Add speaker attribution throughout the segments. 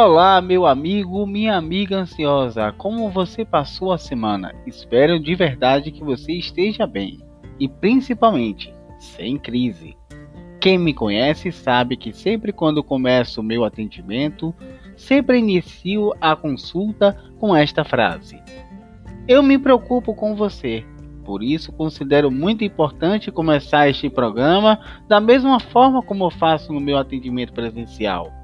Speaker 1: Olá, meu amigo, minha amiga ansiosa, como você passou a semana? Espero de verdade que você esteja bem e principalmente sem crise. Quem me conhece sabe que sempre quando começo o meu atendimento, sempre inicio a consulta com esta frase: Eu me preocupo com você. Por isso, considero muito importante começar este programa da mesma forma como faço no meu atendimento presencial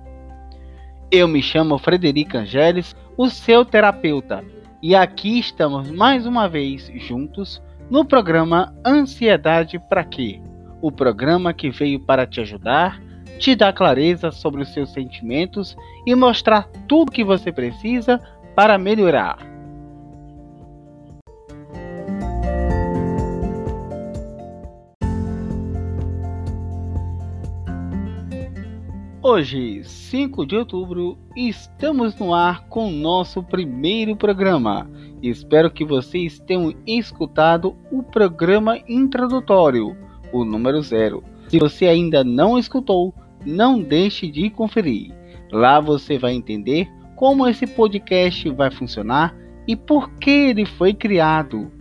Speaker 1: eu me chamo Frederica Angeles, o seu terapeuta, e aqui estamos mais uma vez juntos no programa Ansiedade para quê? O programa que veio para te ajudar, te dar clareza sobre os seus sentimentos e mostrar tudo o que você precisa para melhorar. Hoje, 5 de outubro, estamos no ar com o nosso primeiro programa. Espero que vocês tenham escutado o programa introdutório, o número 0. Se você ainda não escutou, não deixe de conferir. Lá você vai entender como esse podcast vai funcionar e por que ele foi criado.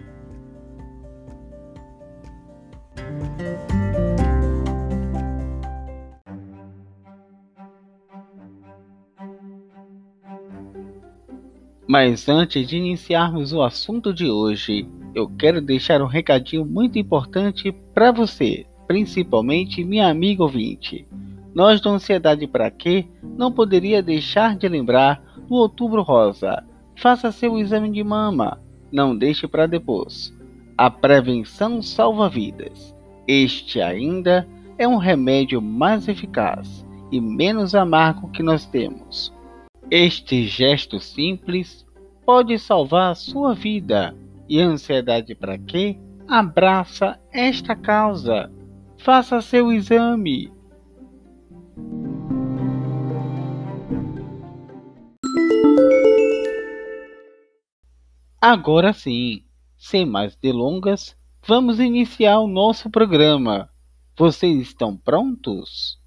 Speaker 1: Mas antes de iniciarmos o assunto de hoje, eu quero deixar um recadinho muito importante para você, principalmente minha amiga ouvinte. Nós do Ansiedade para Quê não poderia deixar de lembrar do Outubro Rosa. Faça seu exame de mama, não deixe para depois. A prevenção salva vidas. Este ainda é um remédio mais eficaz e menos amargo que nós temos. Este gesto simples pode salvar a sua vida. E ansiedade para quê? Abraça esta causa. Faça seu exame. Agora sim, sem mais delongas, vamos iniciar o nosso programa. Vocês estão prontos?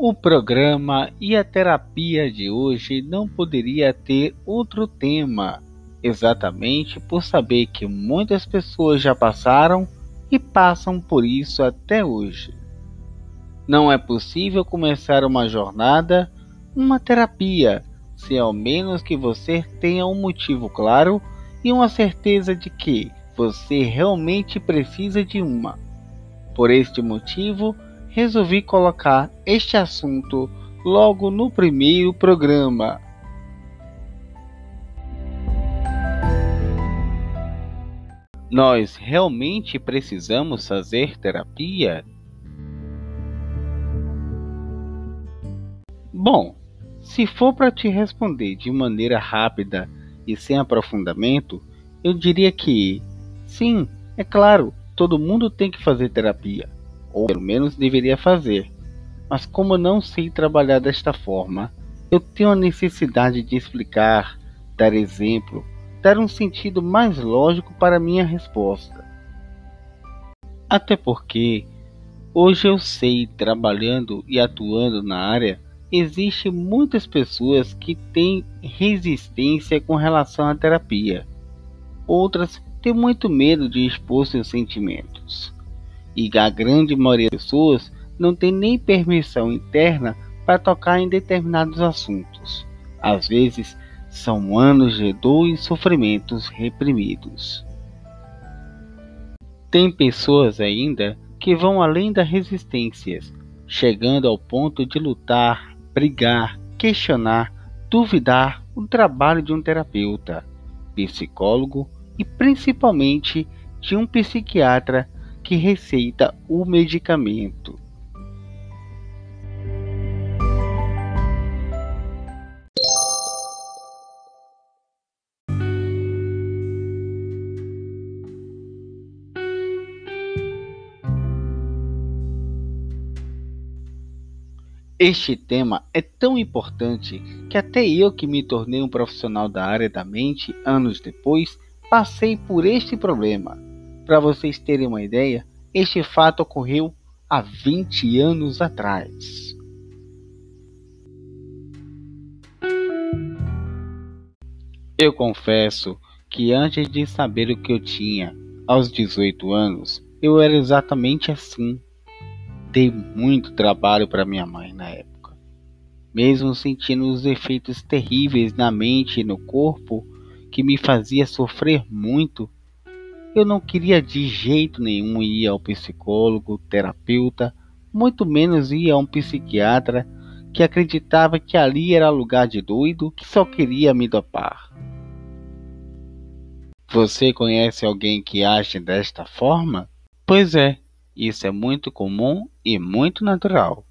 Speaker 1: O programa e a terapia de hoje não poderia ter outro tema, exatamente por saber que muitas pessoas já passaram e passam por isso até hoje. Não é possível começar uma jornada, uma terapia, se ao menos que você tenha um motivo claro e uma certeza de que você realmente precisa de uma. Por este motivo, resolvi colocar este assunto logo no primeiro programa. Nós realmente precisamos fazer terapia? Bom, se for para te responder de maneira rápida e sem aprofundamento, eu diria que sim, é claro, todo mundo tem que fazer terapia ou pelo menos deveria fazer. Mas como não sei trabalhar desta forma, eu tenho a necessidade de explicar, dar exemplo, dar um sentido mais lógico para minha resposta. Até porque hoje eu sei, trabalhando e atuando na área, existe muitas pessoas que têm resistência com relação à terapia. Outras têm muito medo de expor seus sentimentos e a grande maioria das pessoas não tem nem permissão interna para tocar em determinados assuntos. Às vezes, são anos de dor e sofrimentos reprimidos. Tem pessoas ainda que vão além das resistências, chegando ao ponto de lutar, brigar, questionar, duvidar o trabalho de um terapeuta, psicólogo e principalmente de um psiquiatra que receita o medicamento. Este tema é tão importante que até eu que me tornei um profissional da área da mente anos depois, passei por este problema. Para vocês terem uma ideia, este fato ocorreu há 20 anos atrás. Eu confesso que antes de saber o que eu tinha aos 18 anos, eu era exatamente assim. Dei muito trabalho para minha mãe na época. Mesmo sentindo os efeitos terríveis na mente e no corpo que me fazia sofrer muito, eu não queria de jeito nenhum ir ao psicólogo, terapeuta, muito menos ir a um psiquiatra que acreditava que ali era lugar de doido que só queria me dopar. Você conhece alguém que age desta forma? Pois é, isso é muito comum e muito natural.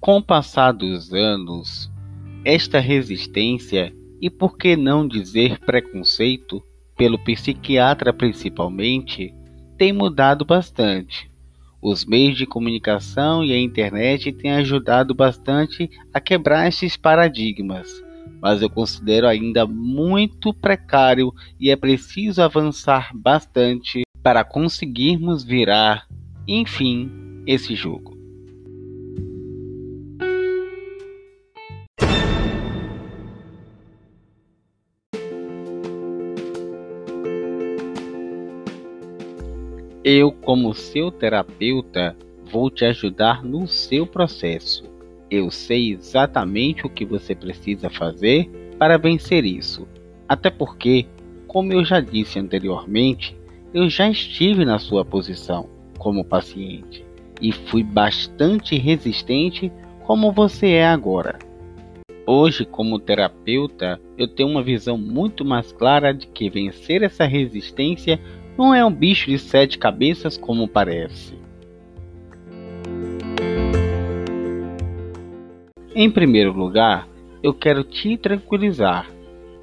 Speaker 1: Com o passar dos anos, esta resistência e por que não dizer preconceito, pelo psiquiatra principalmente, tem mudado bastante. Os meios de comunicação e a internet têm ajudado bastante a quebrar esses paradigmas, mas eu considero ainda muito precário e é preciso avançar bastante para conseguirmos virar, enfim, esse jogo. Eu, como seu terapeuta, vou te ajudar no seu processo. Eu sei exatamente o que você precisa fazer para vencer isso. Até porque, como eu já disse anteriormente, eu já estive na sua posição como paciente e fui bastante resistente como você é agora. Hoje, como terapeuta, eu tenho uma visão muito mais clara de que vencer essa resistência não é um bicho de sete cabeças como parece. Em primeiro lugar, eu quero te tranquilizar.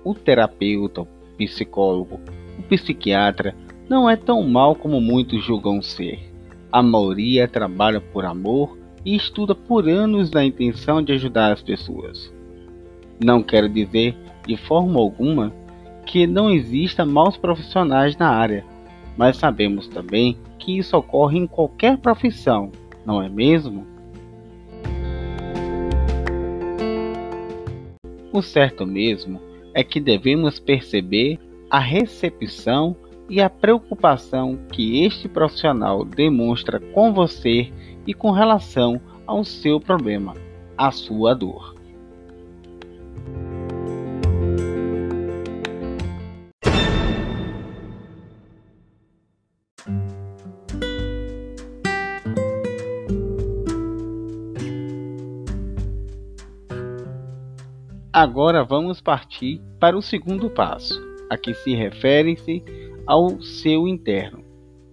Speaker 1: O terapeuta, o psicólogo, o psiquiatra não é tão mal como muitos julgam ser. A maioria trabalha por amor e estuda por anos na intenção de ajudar as pessoas. Não quero dizer de forma alguma que não exista maus profissionais na área mas sabemos também que isso ocorre em qualquer profissão, não é mesmo? O certo mesmo é que devemos perceber a recepção e a preocupação que este profissional demonstra com você e com relação ao seu problema, a sua dor. Agora vamos partir para o segundo passo, a que se refere-se ao seu interno.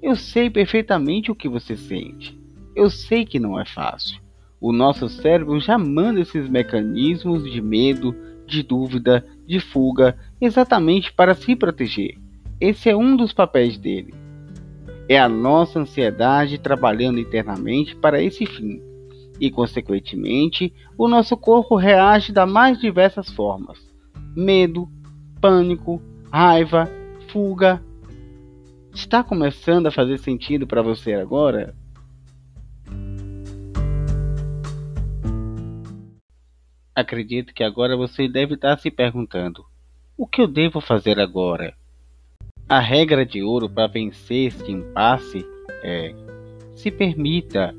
Speaker 1: Eu sei perfeitamente o que você sente. Eu sei que não é fácil. O nosso cérebro já manda esses mecanismos de medo, de dúvida, de fuga, exatamente para se proteger. Esse é um dos papéis dele. É a nossa ansiedade trabalhando internamente para esse fim e, consequentemente, o nosso corpo reage das mais diversas formas: medo, pânico, raiva, fuga. Está começando a fazer sentido para você agora? Acredito que agora você deve estar se perguntando: o que eu devo fazer agora? A regra de ouro para vencer este impasse é: se permita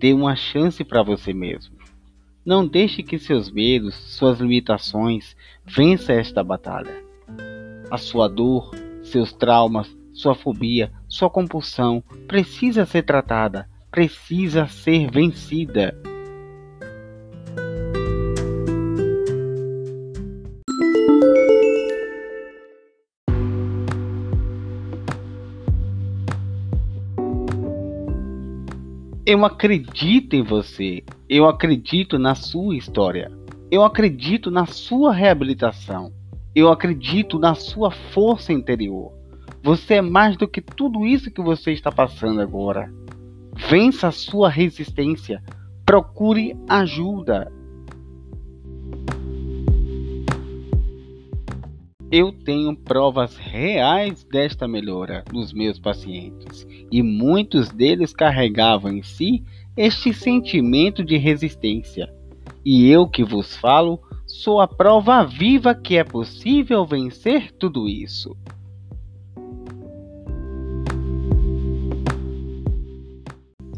Speaker 1: Dê uma chance para você mesmo. Não deixe que seus medos, suas limitações vença esta batalha. A sua dor, seus traumas, sua fobia, sua compulsão precisa ser tratada, precisa ser vencida. Eu acredito em você. Eu acredito na sua história. Eu acredito na sua reabilitação. Eu acredito na sua força interior. Você é mais do que tudo isso que você está passando agora. Vença a sua resistência. Procure ajuda. Eu tenho provas reais desta melhora nos meus pacientes e muitos deles carregavam em si este sentimento de resistência. E eu que vos falo, sou a prova viva que é possível vencer tudo isso.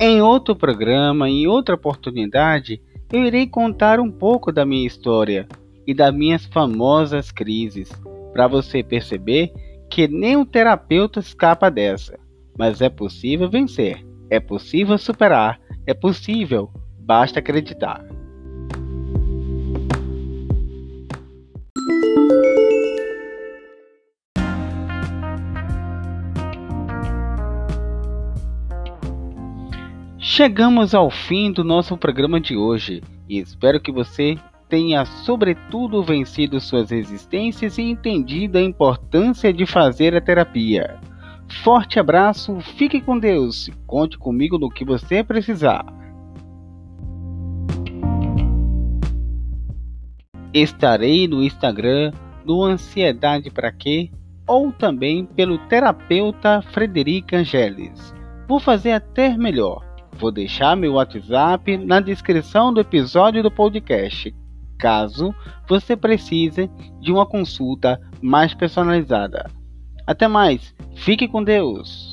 Speaker 1: Em outro programa, em outra oportunidade, eu irei contar um pouco da minha história e das minhas famosas crises para você perceber que nem um terapeuta escapa dessa. Mas é possível vencer, é possível superar, é possível, basta acreditar. Chegamos ao fim do nosso programa de hoje e espero que você tenha, sobretudo, vencido suas resistências e entendido a importância de fazer a terapia. Forte abraço, fique com Deus e conte comigo no que você precisar. Estarei no Instagram do Ansiedade para Quê ou também pelo terapeuta Frederica Angeles. Vou fazer até melhor. Vou deixar meu WhatsApp na descrição do episódio do podcast caso você precise de uma consulta mais personalizada. Até mais, fique com Deus!